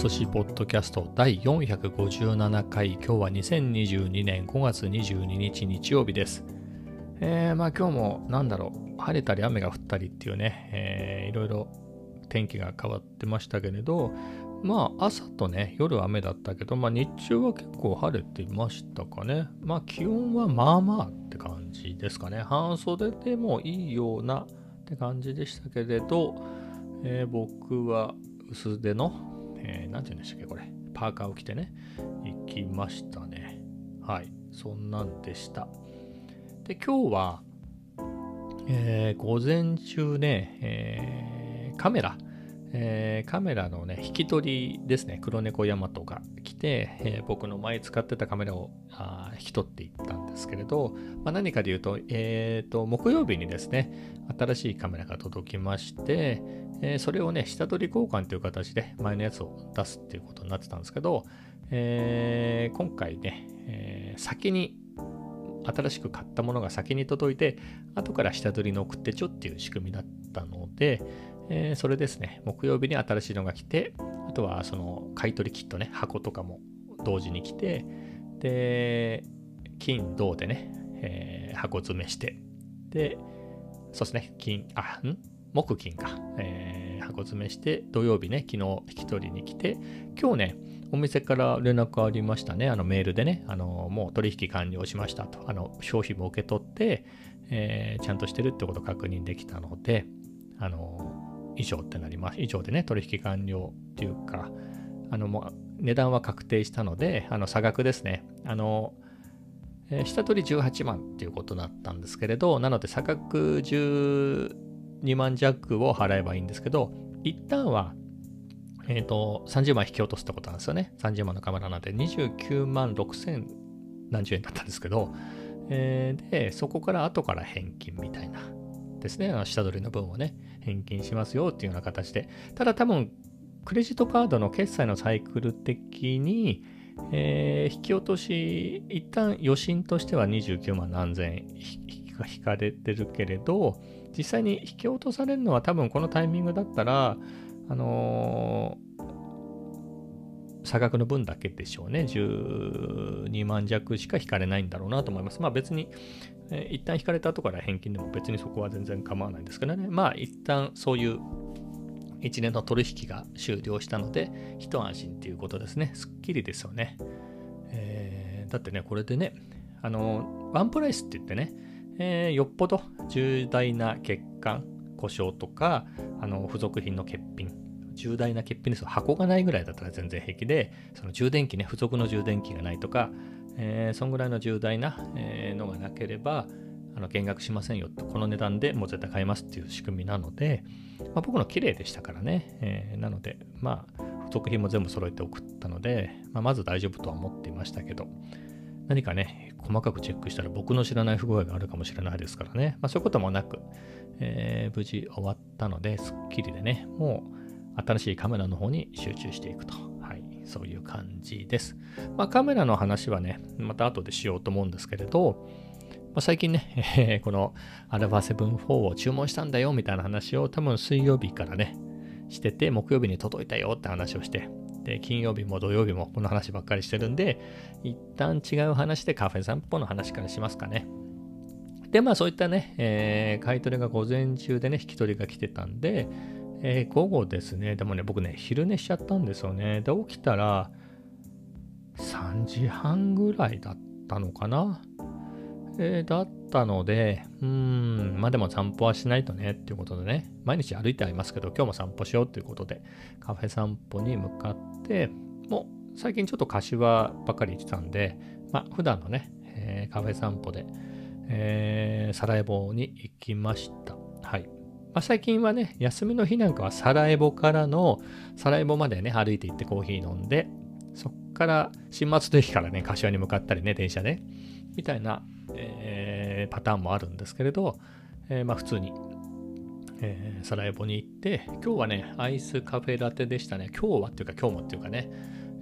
寿司ポッドキャスト第457回。今日は2022年5月22日日曜日です。えー、まあ今日もなんだろう晴れたり雨が降ったりっていうね、えー、いろいろ天気が変わってましたけれどまあ朝とね夜雨だったけどまあ日中は結構晴れてましたかね。まあ気温はまあまあって感じですかね。半袖でもいいようなって感じでしたけれど、えー、僕は薄手のえー、なんて言うんでしたっけ、これ。パーカーを着てね、行きましたね。はい。そんなんでした。で、今日は、えー、午前中ね、えー、カメラ、えー、カメラのね、引き取りですね、黒猫ヤマトが来て、え、僕の前使ってたカメラをあ引き取っていっですけれど、まあ、何かで言うと、え、ー、と、木曜日にですね、新しいカメラが届きまして、えそれをね、下取り交換という形で前のやつを出すっていうことになってたんですけど、え今回ね、え先に新しく買ったものが先に届いて、後から下取りの送ってちょっていう仕組みだったので、えー、それですね、木曜日に新しいのが来て、あとはその買い取りキットね、箱とかも同時に来て、で、金、銅でね、えー、箱詰めして、で、そうですね、金、あ、ん？木金か、えー、箱詰めして、土曜日ね、昨日引き取りに来て、今日ね、お店から連絡ありましたね、あのメールでね、あのもう取引完了しましたと、あの商品も受け取って、えー、ちゃんとしてるってこと確認できたので、あの以上ってなります。以上でね、取引完了っていうか、あの、もう値段は確定したので、あの、差額ですね。あの、え、下取り18万っていうことだったんですけれど、なので差額12万弱を払えばいいんですけど、一旦は、えっ、ー、と、30万引き落とすってことなんですよね。30万のカメラなんで29万6千何十円だったんですけど、えー、で、そこから後から返金みたいなですね、あの下取りの分をね、返金しますよっていうような形で、ただ多分、クレジットカードの決済のサイクル的に、えー、引き落とし、一旦余震としては29万何千円引かれてるけれど、実際に引き落とされるのは多分このタイミングだったら、あのー、差額の分だけでしょうね。12万弱しか引かれないんだろうなと思います。まあ別に、えー、一旦引かれた後から返金でも別にそこは全然構わないんですけどね。まあ一旦そういう一年の取引が終了したので、一安心っていうことですね。すっきりですよね。えー、だってね、これでね、あの、ワンプライスって言ってね、えー、よっぽど重大な欠陥、故障とか、あの、付属品の欠品、重大な欠品です箱がないぐらいだったら全然平気で、その充電器ね、付属の充電器がないとか、えー、そんぐらいの重大な、えー、のがなければ、あの減額しませんよと、この値段でもう絶対買いますっていう仕組みなので、まあ、僕の綺麗でしたからね、えー、なので、まあ、付属品も全部揃えて送ったので、まあ、まず大丈夫とは思っていましたけど、何かね、細かくチェックしたら僕の知らない不具合があるかもしれないですからね、まあ、そういうこともなく、えー、無事終わったので、すっきりでね、もう新しいカメラの方に集中していくと。はい、そういう感じです。まあ、カメラの話はね、また後でしようと思うんですけれど、ま、最近ね、えー、この α7-4 を注文したんだよみたいな話を多分水曜日からね、してて、木曜日に届いたよって話をして、で、金曜日も土曜日もこの話ばっかりしてるんで、一旦違う話でカフェ散歩の話からしますかね。で、まあそういったね、えー、買い取りが午前中でね、引き取りが来てたんで、えー、午後ですね、でもね、僕ね、昼寝しちゃったんですよね。で、起きたら、3時半ぐらいだったのかな。えー、だったので、うん、まあでも散歩はしないとねっていうことでね、毎日歩いてありますけど、今日も散歩しようっていうことで、カフェ散歩に向かって、もう最近ちょっと柏ばっかり行ってたんで、まあ普段のね、えー、カフェ散歩で、えー、サラエボに行きました。はい。まあ、最近はね、休みの日なんかはサラエボからの、サラエボまでね、歩いて行ってコーヒー飲んで、そっから新松戸駅からね、柏に向かったりね、電車で、みたいな、ー、パターンもあるんですけれど、えー、まあ普通に、えー、サラエボに行って、今日はね、アイスカフェラテでしたね。今日はっていうか今日もっていうかね、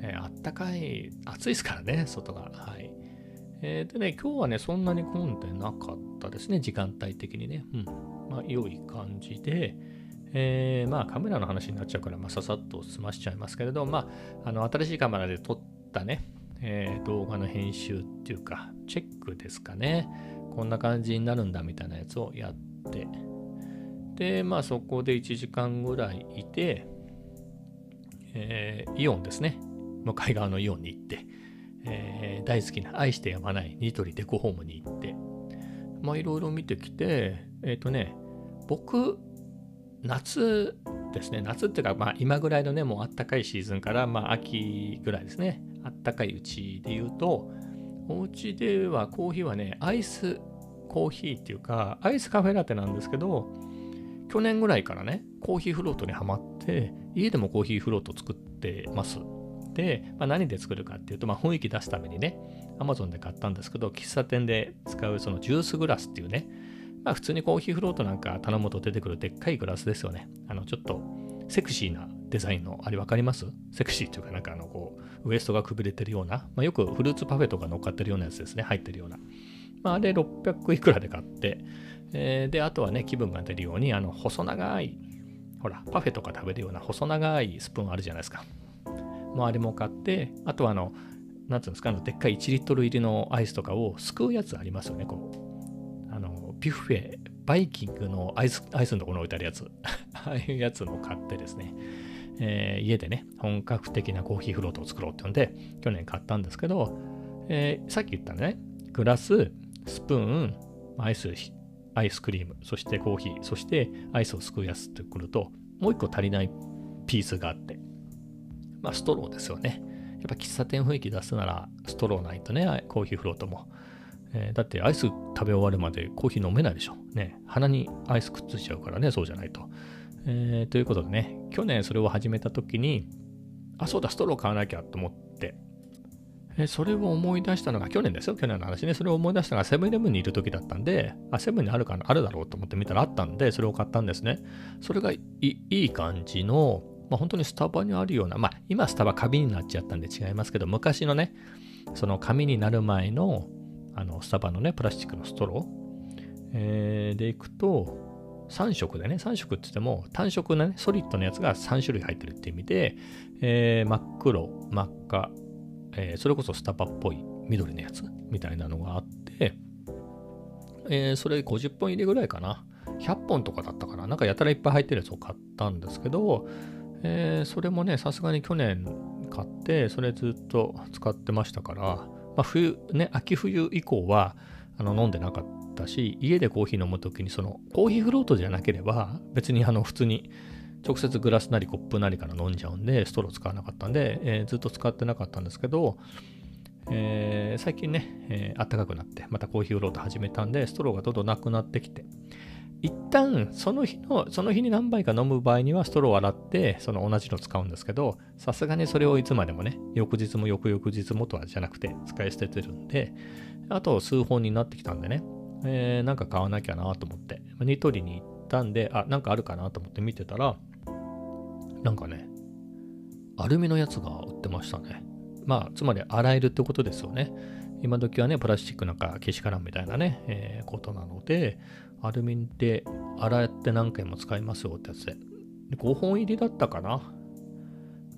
え、あったかい、暑いですからね、外が。はい。えー、でね、今日はね、そんなに混んでなかったですね、時間帯的にね。うん。まあ、良い感じで、えー、まあカメラの話になっちゃうから、まあ、ささっと済ましちゃいますけれど、まあ、あの新しいカメラで撮ったね、えー、動画の編集っていうか、チェックですかね。こんな感じになるんだみたいなやつをやって、で、まあそこで1時間ぐらいいて、えー、イオンですね。向かい側のイオンに行って、えー、大好きな愛してやまないニトリデコホームに行って、まあいろいろ見てきて、えっ、ー、とね、僕、夏ですね、夏っていうか、まあ今ぐらいのね、もうあったかいシーズンから、まあ秋ぐらいですね、あったかいうちで言うと、お家ではコーヒーはね、アイスコーヒーっていうか、アイスカフェラテなんですけど、去年ぐらいからね、コーヒーフロートにはまって、家でもコーヒーフロート作ってます。で、まあ、何で作るかっていうと、まあ、雰囲気出すためにね、Amazon で買ったんですけど、喫茶店で使うそのジュースグラスっていうね、まあ、普通にコーヒーフロートなんか頼むと出てくるでっかいグラスですよね。あの、ちょっとセクシーなデザインの、あれ分かります？セクシーっていうかなんかあの、こう、ウエストがくびれてるような、まあ、よくフルーツパフェとか乗っかってるようなやつですね、入ってるような。まあ、あれ600いくらで買って、えー、で、あとはね、気分が出るように、あの、細長い、ほら、パフェとか食べるような細長いスプーンあるじゃないですか。もうあれも買って、あとはあの、なんつうんですか、あの、でっかい1リットル入りのアイスとかをすくうやつありますよね、こう。あの、ビュッフェ、バイキングのアイス、アイスのところに置いてあるやつ。ああいうやつも買ってですね、えー、家でね、本格的なコーヒーフロートを作ろうって言うんで、去年買ったんですけど、えー、さっき言ったね、グラス、スプーン、アイス、アイスクリーム、そしてコーヒー、そしてアイスをすくうやつってくると、もう一個足りないピースがあって、まあ、ストローですよね。やっぱ喫茶店雰囲気出すならストローないとね、コーヒーフロートも。えー、だってアイス食べ終わるまでコーヒー飲めないでしょ。ね、鼻にアイスくっついちゃうからね、そうじゃないと。えー、ということでね、去年それを始めた時に、あ、そうだ、ストロー買わなきゃと思って、えそれを思い出したのが、去年ですよ、去年の話ね。それを思い出したのがセブンイレブンにいる時だったんで、あ、セブンにあるかな、あるだろうと思って見たらあったんで、それを買ったんですね。それがいい感じの、まあ、本当にスタバにあるような、まあ、今スタバ紙になっちゃったんで違いますけど、昔のね、その紙になる前の、あの、スタバのね、プラスチックのストロー、えー、でいくと、3色でね、3色って言っても、単色なね、ソリッドのやつが3種類入ってるって意味で、えー、真っ黒、真っ赤、えー、それこそスタバっぽい緑のやつみたいなのがあって、えー、それ50本入りぐらいかな。100本とかだったかな。なんかやたらいっぱい入ってるやつを買ったんですけど、えー、それもね、さすがに去年買って、それずっと使ってましたから、まあ、冬、ね、秋冬以降はあの飲んでなかったし、家でコーヒー飲むときに、そのコーヒーフロートじゃなければ、別にあの普通に直接グラスなりコップなりから飲んじゃうんで、ストロー使わなかったんで、えー、ずっと使ってなかったんですけど、えー、最近ね、えー、暖かくなって、またコーヒーフロート始めたんで、ストローがどんどんなくなってきて、一旦その日の、その日に何杯か飲む場合にはストローを洗って、その同じの使うんですけど、さすがにそれをいつまでもね、翌日も翌々日もとはじゃなくて使い捨ててるんで、あと数本になってきたんでね、えー、なんか買わなきゃなと思って、ニトリに行ったんで、あ、なんかあるかなと思って見てたら、なんかね、アルミのやつが売ってましたね。まあ、つまり洗えるってことですよね。今時はね、プラスチックなんか消しカランみたいなね、えー、ことなので、アルミで洗って何回も使いますよってやつで。で5本入りだったかな。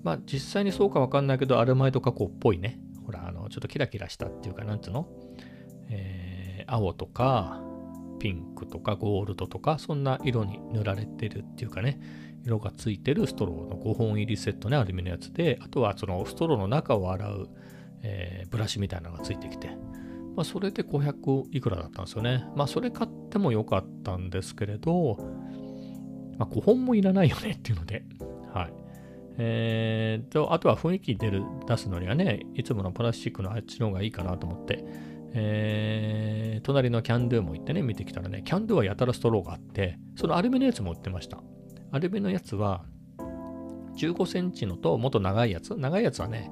まあ実際にそうかわかんないけど、アルマイド加工っぽいね。ほら、あの、ちょっとキラキラしたっていうか、なんつうの？えー、青とか、ピンクとかゴールドとか、そんな色に塗られてるっていうかね、色がついてるストローの5本入りセットね、アルミのやつで、あとはそのストローの中を洗う、えー、ブラシみたいなのがついてきて、まあ、それで500いくらだったんですよね。まあ、それ買ってもよかったんですけれど、まあ、5本もいらないよねっていうので、はい。えー、と、あとは雰囲気出る、出すのにはね、いつものプラスチックのあっちの方がいいかなと思って、えー、隣のキャンドゥも行ってね、見てきたらね、キャンドゥはやたらストローがあって、そのアルミのやつも売ってました。アルミのやつは、15センチのともっと長いやつ、長いやつはね、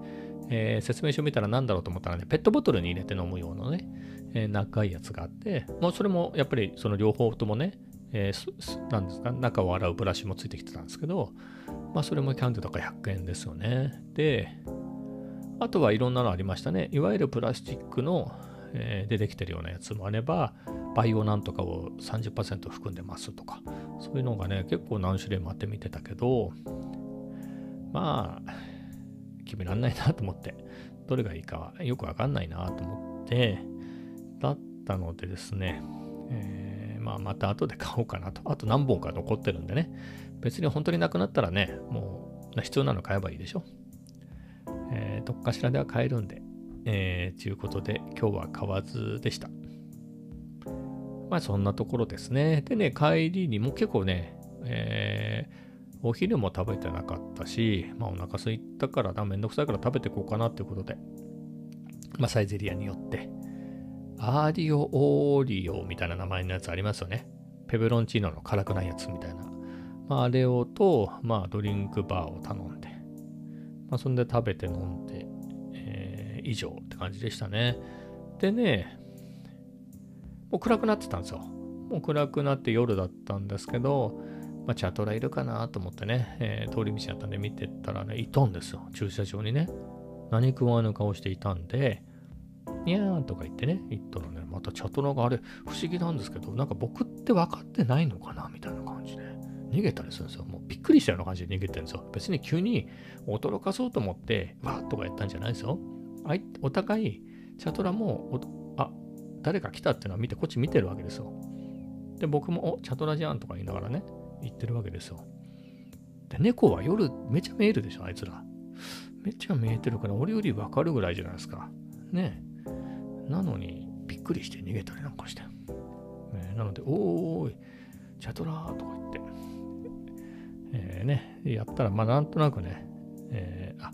えー、説明書見たら何だろうと思ったらね、ペットボトルに入れて飲むようなね、えー、長いやつがあって、もうそれもやっぱりその両方ともね、えー、なんですか、中を洗うブラシもついてきてたんですけど、まあそれもキャンドゥとか100円ですよね。で、あとはいろんなのありましたね。いわゆるプラスチックの、えー、出てきてるようなやつもあれば、バイオなんとかを30%含んでますとか、そういうのがね、結構何種類もあって見てたけど、まあ、決めらんないなと思って、どれがいいかはよくわかんないなと思って、だったのでですね、えー、まあ、また後で買おうかなと。あと何本か残ってるんでね、別に本当になくなったらね、もう必要なの買えばいいでしょ。えー、どっかしらでは買えるんで、えー、ということで今日は買わずでした。まあそんなところですね。でね、帰りにも結構ね、えー、お昼も食べてなかったし、まあお腹空いたからな、めんどくさいから食べていこうかなっていうことで、まあサイゼリアによって、アーリオオーリオみたいな名前のやつありますよね。ペペロンチーノの辛くないやつみたいな。まああれをと、まあドリンクバーを頼んで、まあそんで食べて飲んで、えー、以上って感じでしたね。でね、もう暗くなってたんですよ。もう暗くなって夜だったんですけど、まあ、チャトラいるかなと思ってね、えー、通り道だったんで見てたらね、いたんですよ。駐車場にね。何食わぬ顔していたんで、にゃーんとか言ってね、言ったらね、またチャトラがあれ、不思議なんですけど、なんか僕って分かってないのかなみたいな感じで、逃げたりするんですよ。もうびっくりしたような感じで逃げてるんですよ。別に急に驚かそうと思って、わーとかやったんじゃないですよ。お互い、チャトラも、誰か来たっていうのは見て、こっち見てるわけですよ。で、僕も、お、チャトラじゃんとか言いながらね、言ってるわけですよ。で、猫は夜めちゃ見えるでしょ、あいつら。めっちゃ見えてるから、俺よりわかるぐらいじゃないですか。ねえなのに、びっくりして逃げたりなんかして。ね、なので、おーい、チャトラーとか言って、えー、ね、やったら、まあなんとなくね、えー、あ、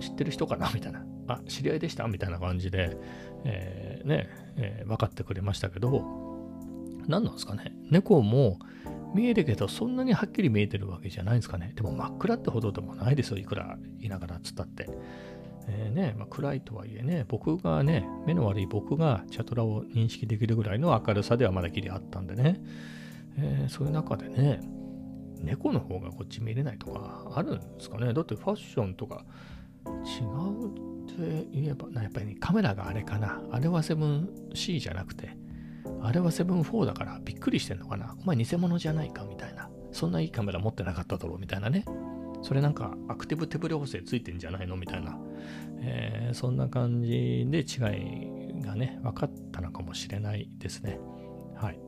知ってる人かなみたいな。あ、知り合いでした？みたいな感じで、えー、ね、えー、分かってくれましたけど、何なんですかね？猫も見えるけど、そんなにはっきり見えてるわけじゃないんですかね？でも真っ暗ってほどでもないですよ。いくらいながらっつったって。えー、ね、まあ、暗いとはいえね、僕がね、目の悪い僕がチャトラを認識できるぐらいの明るさではまだギリあったんでね、えー、そういう中でね、猫の方がこっち見れないとかあるんですかね？だってファッションとか違うって言えば、やっぱり、ね、カメラがあれかな。あれは 7C じゃなくて、あれは7-4だからびっくりしてんのかな。お前偽物じゃないかみたいな。そんないいカメラ持ってなかっただろうみたいなね。それなんかアクティブ手ブレ補正ついてんじゃないのみたいな、えー、そんな感じで違いがね、分かったのかもしれないですね。はい。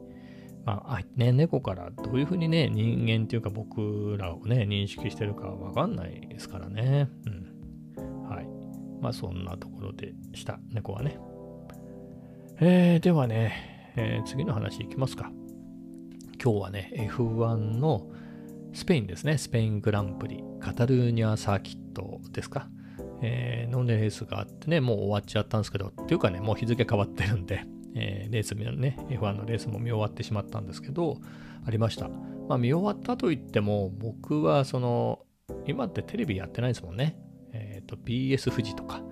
まあ、ね、猫からどういうふうにね、人間っていうか僕らをね、認識してるかわかんないですからね。うん。はい。まあ、そんなところでした、猫はね。えー、ではね、えー、次の話いきますか。今日はね、F1 のスペインですね、スペイングランプリ、カタルーニャサーキットですか。えー、のレースがあってね、もう終わっちゃったんですけど、っていうかね、もう日付変わってるんで、えー、レースね、F1 のレースも見終わってしまったんですけど、ありました。まあ見終わったといっても、僕はその、今ってテレビやってないですもんね。と、BS 富士とか、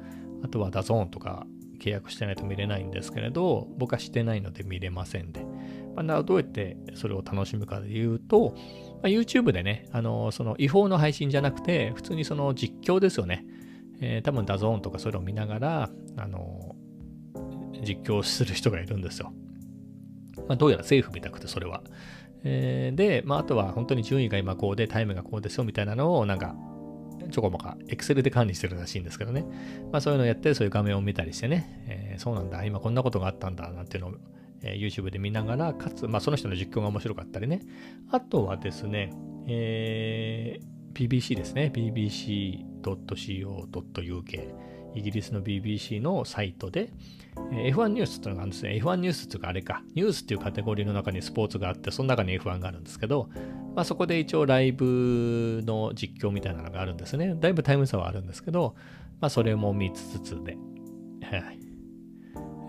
あとは DAZN とか契約してないと見れないんですけれど、僕はしてないので見れませんで。まあ、どうやってそれを楽しむかで言うと、まあ、YouTube でね、あの、その違法の配信じゃなくて、普通にその実況ですよね。えー、多分 DAZN とかそれを見ながら、あの、実況する人がいるんですよ。まあ、どうやらセーフみたくて、それは。えー、で、まあ、あとは本当に順位が今こうで、タイムがこうですよみたいなのを、なんか、ちょこまか、エクセルで管理してるらしいんですけどね。まあ、そういうのをやって、そういう画面を見たりしてね、えー、そうなんだ、今こんなことがあったんだ、なんていうのを、えー、YouTube で見ながら、かつ、まあ、その人の実況が面白かったりね。あとはですね、えー、BBC ですね。bbc.co.uk。イギリスの BBC のサイトで、F1 ニュースっていうのがあるんですね。F1 ニュースっていうかあれか、ニュースっていうカテゴリーの中にスポーツがあって、その中に F1 があるんですけど、まあ、そこで一応ライブの実況みたいなのがあるんですね。だいぶタイム差はあるんですけど、まあ、それも見つつで、はい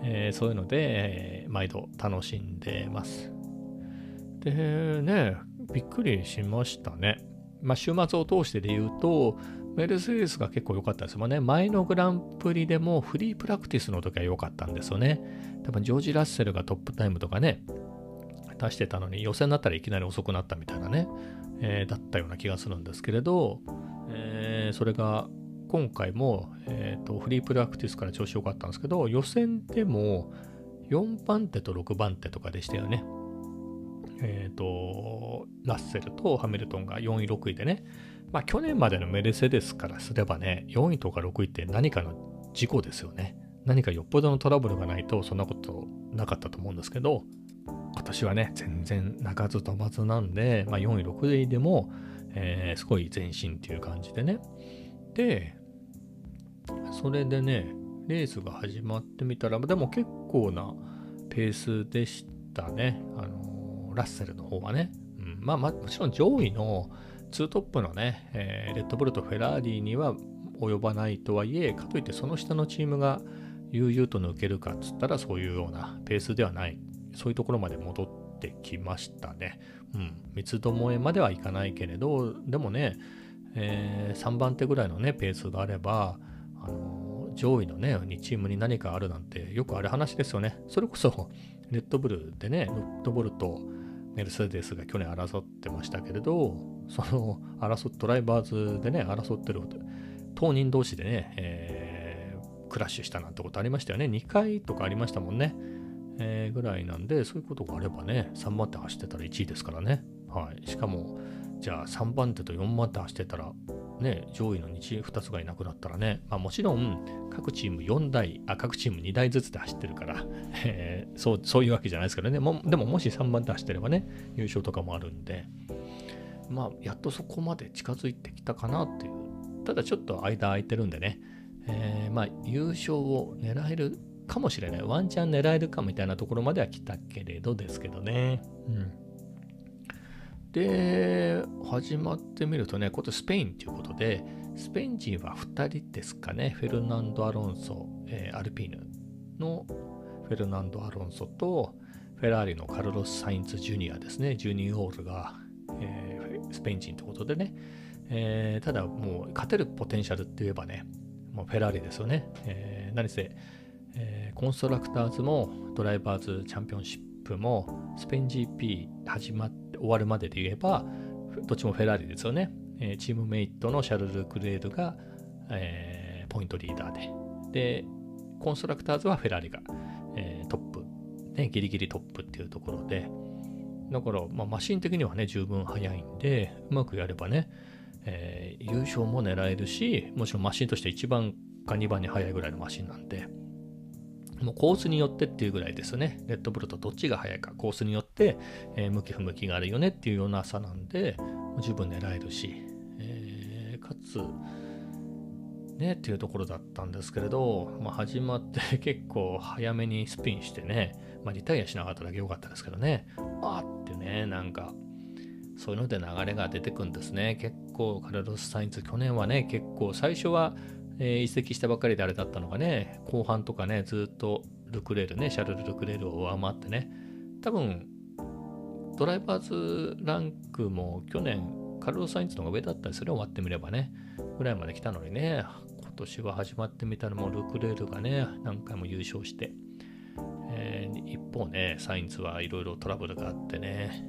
えー、そういうので、毎度楽しんでます。でね、びっくりしましたね。まあ、週末を通してで言うと、メルセデスが結構良かったですもんね。前のグランプリでもフリープラクティスの時は良かったんですよね。多分ジョージ・ラッセルがトップタイムとかね、出してたのに予選になったらいきなり遅くなったみたいなね、えー、だったような気がするんですけれど、えー、それが今回も、えーと、フリープラクティスから調子良かったんですけど、予選でも4番手と6番手とかでしたよね。えっ、ー、と、ラッセルとハミルトンが4位、6位でね、まあ去年までのメルセデスからすればね、4位とか6位って何かの事故ですよね。何かよっぽどのトラブルがないとそんなことなかったと思うんですけど、今年はね、全然鳴かず飛ばずなんで、まあ、4位、6位でも、えー、すごい前進っていう感じでね。で、それでね、レースが始まってみたら、でも結構なペースでしたね。あのー、ラッセルの方はね。うん、まあ、まあ、もちろん上位の2トップのね、えー、レッドブルとフェラーリには及ばないとはいえ、かといってその下のチームが悠々と抜けるかっつったらそういうようなペースではない。そういうところまで戻ってきましたね。うん。三つどもえまではいかないけれど、でもね、えー、3番手ぐらいのね、ペースがあれば、あのー、上位のね、2チームに何かあるなんてよくある話ですよね。それこそ、レッドブルでね、レッドブルとメルセデスが去年争ってましたけれど、その争ドライバーズでね、争ってる当人同士でね、えー、クラッシュしたなんてことありましたよね。2回とかありましたもんね。えー、ぐらいなんで、そういうことがあればね、3番手走ってたら1位ですからね。はい。しかも、じゃあ3番手と4番手走ってたら、ね、上位の 2, 2つがいなくなったらね、まあ、もちろん各チーム4台、あ各チーム2台ずつで走ってるから、えー、そうそういうわけじゃないですからね。も、でももし3番手走ってればね、優勝とかもあるんで、まあ、やっとそこまで近づいてきたかなっていう、ただちょっと間空いてるんでね、えー、まあ、優勝を狙えるかもしれない。ワンチャン狙えるかみたいなところまでは来たけれどですけどね。うん。で、始まってみるとね、これスペインということで、スペイン人は2人ですかね。フェルナンド・アロンソ、えー、アルピーヌのフェルナンド・アロンソと、フェラーリのカルロス・サインツ・ジュニアですね。ジュニーオールが、えー、スペイン人ということでね。えー、ただもう勝てるポテンシャルって言えばね、もうフェラーリですよね。えー、何せ、えー、コンストラクターズもドライバーズチャンピオンシップもスペイン GP 始まって終わるまでで言えばどっちもフェラーリですよね、えー、チームメイトのシャルル・クレールが、えー、ポイントリーダーで。でコンストラクターズはフェラーリが、えー、トップ、ね、ギリギリトップっていうところで。だから、まあ、マシン的にはね十分速いんでうまくやればね、えー、優勝も狙えるしもちろんマシンとして1番か2番に速いぐらいのマシンなんで。もうコースによってっていうぐらいですよね。レッドブルとどっちが速いか、コースによって、えー、向き不向きがあるよねっていうような差なんで、十分狙えるし、えー、かつ、ね、っていうところだったんですけれど、まあ、始まって 結構早めにスピンしてね、まあ、リタイアしなかっただけ良かったですけどね、あーってね、なんか、そういうので流れが出てくんですね。結構、カルロス・サインズ、去年はね、結構、最初はえー、移籍したばっかりであれだったのがね、後半とかね、ずっとルクレールね、シャルル・ルクレールを上回ってね、多分、ドライバーズランクも去年、カルロス・サインズの方が上だったりする終わってみればね、ぐらいまで来たのにね、今年は始まってみたらもうルクレールがね、何回も優勝して、えー、一方ね、サインズはいろいろトラブルがあってね、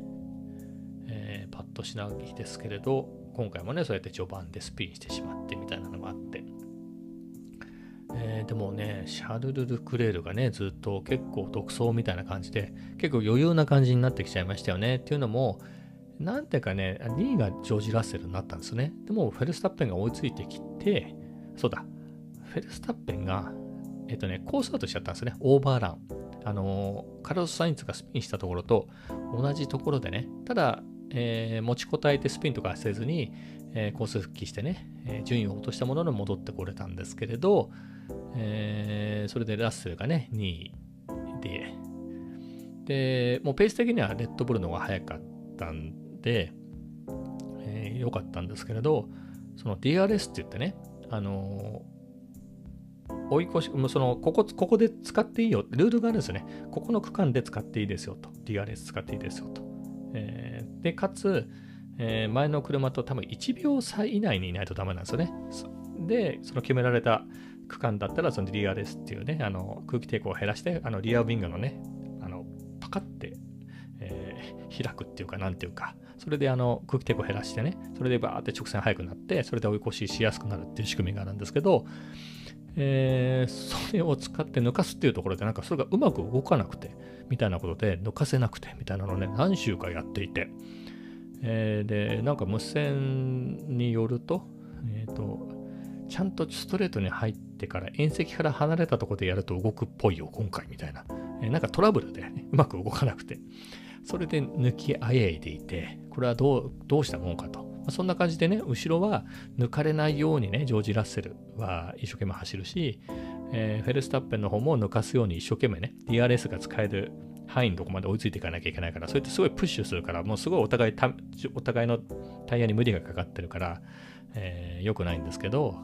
えー、パッとしないですけれど、今回もね、そうやって序盤でスピンしてしまってみたいなのがあって、え、でもね、シャルル・ルクレールがね、ずっと結構独走みたいな感じで、結構余裕な感じになってきちゃいましたよね。っていうのも、なんていうかね、2位がジョージ・ラッセルになったんですね。でも、フェルスタッペンが追いついてきて、そうだ、フェルスタッペンが、えっ、とね、コースアウトしちゃったんですね。オーバーラン。あの、カルロス・サインツがスピンしたところと同じところでね、ただ、えー、持ちこたえてスピンとかせずに、えー、コース復帰してね、え、順位を落としたものに戻ってこれたんですけれど、え、それでラッセルがね、2位で、で、もうペース的にはレッドブルの方が早かったんで、えー、かったんですけれど、その DRS って言ってね、あの、追い越し、そのここ、ここで使っていいよ、ルールがあるんですよね。ここの区間で使っていいですよと。DRS 使っていいですよと。え、で、かつ、えー、前の車と多分1秒差以内にいないとダメなんですよね。で、その決められた区間だったら、そのリアレスっていうね、あの空気抵抗を減らして、あのリアウィングのね、あのパカって、えー、開くっていうか、なんていうか、それであの空気抵抗を減らしてね、それでバーって直線速くなって、それで追い越ししやすくなるっていう仕組みがあるんですけど、えー、それを使って抜かすっていうところで、なんかそれがうまく動かなくて、みたいなことで、抜かせなくて、みたいなのをね、何週かやっていて、えー、で、なんか無線によると、え、ー、と、ちゃんとストレートに入ってから遠石から離れたところでやると動くっぽいよ、今回みたいな。えー、なんかトラブルで、ね、うまく動かなくて。それで抜きあえいでいて、これはどう、どうしたもんかと。まそんな感じでね、後ろは抜かれないようにね、ジョージ・ラッセルは一生懸命走るし、えー、フェルスタッペンの方も抜かすように一生懸命ね、DRS が使える範囲のとこまで追いついていかなきゃいけないから、そうやってすごいプッシュするから、もうすごいお互いお互いのタイヤに無理がかかってるから、えー、良くないんですけど、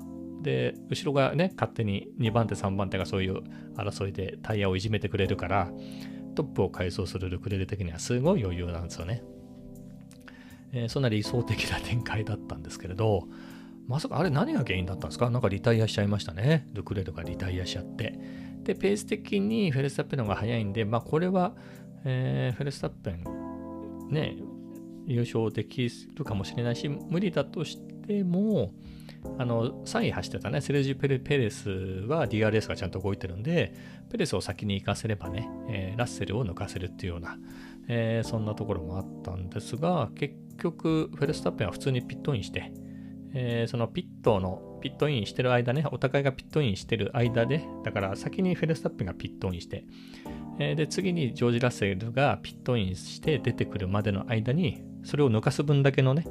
で、後ろがね、勝手に2番手、3番手がそういう争いでタイヤをいじめてくれるから、トップを改装するルクレール的にはすごい余裕なんですよね。えー、そんな理想的な展開だったんですけれど、まさかあれ何が原因だったんですか？なんかリタイアしちゃいましたね。ルクレールがリタイアしちゃって。で、ペース的にフェルスタッペンの方が速いんで、まあこれは、えー、フェルスタッペン、ね、優勝できるかもしれないし、無理だとしても、あの3位走ってたね、セルジュ・ペレスは DRS がちゃんと動いてるんで、ペレスを先に行かせればね、えー、ラッセルを抜かせるっていうような、えー、そんなところもあったんですが、結局、フェルスタッペンは普通にピットインして、えー、そのピットの、ピットインしてる間ね、お互いがピットインしてる間で、だから先にフェルスタッペンがピットインして、えー、で、次にジョージ・ラッセルがピットインして出てくるまでの間に、それを抜かす分だけのね、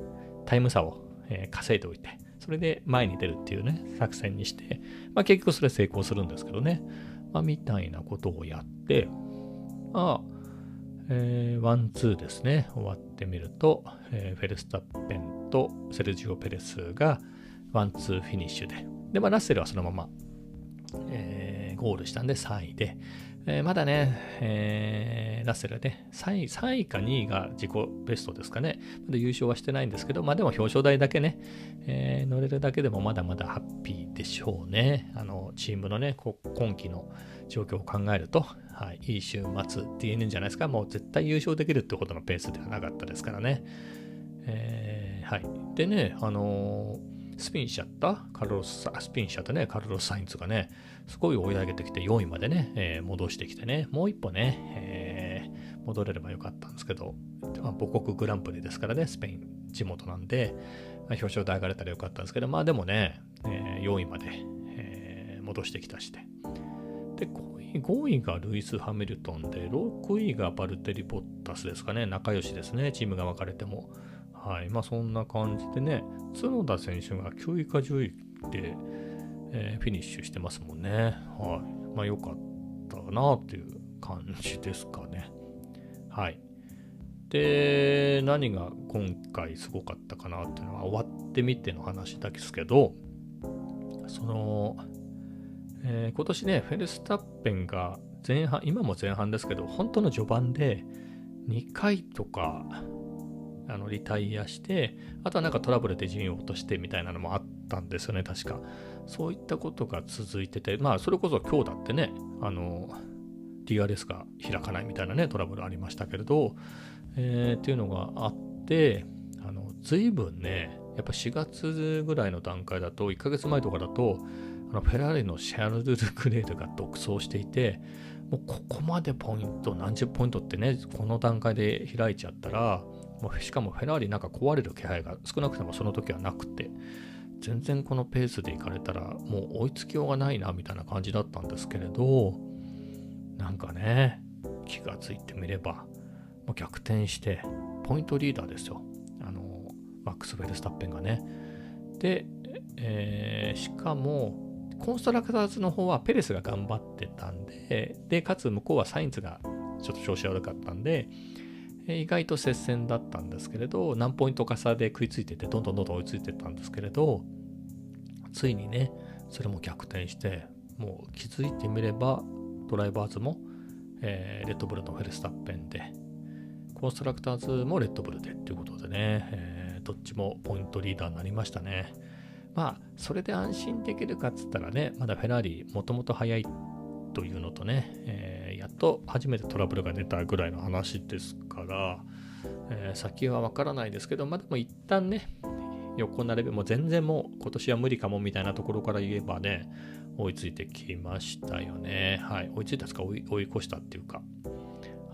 タイム差を、えー、稼いでおいて、それで前に出るっていうね、作戦にして、まあ結局それ成功するんですけどね、まあみたいなことをやって、まあ、ワン、ツーですね、終わってみると、えー、フェルスタッペンとセルジオ・ペレスがワン、ツーフィニッシュで、で、まあラッセルはそのまま、えー、ゴールしたんで3位で、えー、まだね、えー、ラッセルはね3位、3位か2位が自己ベストですかね。まだ優勝はしてないんですけど、まあでも表彰台だけね、えー、乗れるだけでもまだまだハッピーでしょうね。あの、チームのね、今季の状況を考えると、はい、いい週末って言えるんじゃないですか。もう絶対優勝できるってほどのペースではなかったですからね。えー、はい。でね、あのースピンしちゃった？カルロス、スピンしちゃったね、カルロス・サインズがね、すごい追い上げてきて4位までね、えー、戻してきてね、もう一歩ね、えー、戻れればよかったんですけど、まあ、母国グランプリですからね、スペイン地元なんで、まあ、表彰台上がれたらよかったんですけど、まあでもね、えー、4位まで、え、戻してきたして。で、5位 ,5 位がルイス・ハミルトンで、6位がバルテリ・ボッタスですかね、仲良しですね、チームが分かれても。はい。まあそんな感じでね、角田選手が9位か10位で、えー、フィニッシュしてますもんね。はい。まあ良かったなっていう感じですかね。はい。で、何が今回すごかったかなっていうのは終わってみての話だけですけど、その、えー、今年ね、フェルスタッペンが前半、今も前半ですけど、本当の序盤で2回とかあのリタイアして、あとはなんかトラブルで順位を落としてみたいなのもあったんですよね、確か。そういったことが続いてて、まあ、それこそ今日だってね、あの、DRS が開かないみたいなね、トラブルありましたけれど、えー、っていうのがあって、あの、随分ね、やっぱ4月ぐらいの段階だと、1ヶ月前とかだと、フェラーリのシャルル・ルクレールが独走していて、もうここまでポイント、何十ポイントってね、この段階で開いちゃったら、もうしかもフェラーリなんか壊れる気配が少なくともその時はなくて、全然このペースで行かれたらもう追いつきようがないなみたいな感じだったんですけれど、なんかね、気がついてみれば、もう逆転して、ポイントリーダーですよ。あの、マックス・フェルスタッペンがね。で、えー、しかも、コンストラクターズの方はペレスが頑張ってたんで、で、かつ向こうはサインズがちょっと調子悪かったんで、意外と接戦だったんですけれど、何ポイントか差で食いついてて、どんどんどんどん追いついてたんですけれど、ついにね、それも逆転して、もう気づいてみれば、ドライバーズも、えー、レッドブルのフェルスタッペンで、コンストラクターズもレッドブルでっていうことでね、えー、どっちもポイントリーダーになりましたね。まあ、それで安心できるかっつったらね、まだフェラーリもともと速いというのとね、えー、やっと初めてトラブルが出たぐらいの話ですから、えー、先はわからないですけど、まあでも一旦ね、横並びも全然もう今年は無理かもみたいなところから言えばね、追いついてきましたよね。はい。追いついたんですか？追い追い越したっていうか。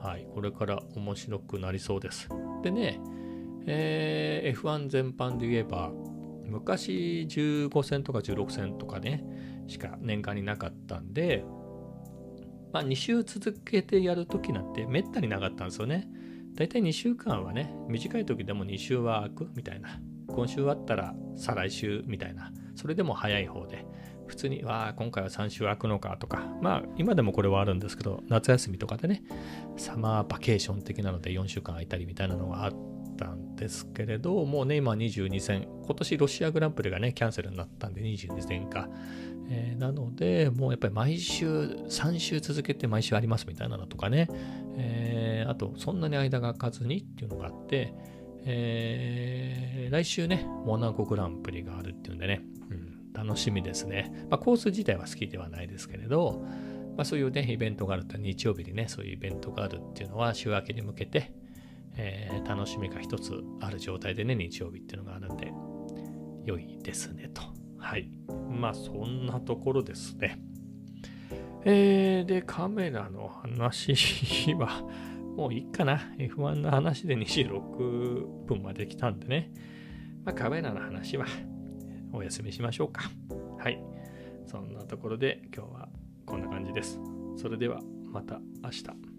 はい。これから面白くなりそうです。でね、えー、F1 全般で言えば、昔15戦とか16戦とかね、しか年間になかったんで、まあ2週続けてやるときなんてめったになかったんですよね。だいたい2週間はね、短い時でも2週は空くみたいな。今週あったら再来週みたいな。それでも早い方で。普通に、わあ、今回は3週空くのかとか、まあ、今でもこれはあるんですけど、夏休みとかでね、サマーバケーション的なので4週間空いたりみたいなのがあってたんですけれど、もうね、今22戦、今年ロシアグランプリがね、キャンセルになったんで22戦か。えー、なので、もうやっぱり毎週、3週続けて毎週ありますみたいなのとかね、えー、あと、そんなに間が空かずにっていうのがあって、えー、来週ね、モナコグランプリがあるっていうんでね、うん楽しみですね。まあ、コース自体は好きではないですけれど、まあ、そういうね、イベントがあると、日曜日にね、そういうイベントがあるっていうのは、週明けに向けて、えー、楽しみが一つある状態でね、日曜日っていうのがあるんで、良いですね、と。はい。まあ、そんなところですね。えー、で、カメラの話は、もういいかな。F1 の話で26分まで来たんでね。まあ、カメラの話はお休みしましょうか。はい。そんなところで今日はこんな感じです。それではまた明日。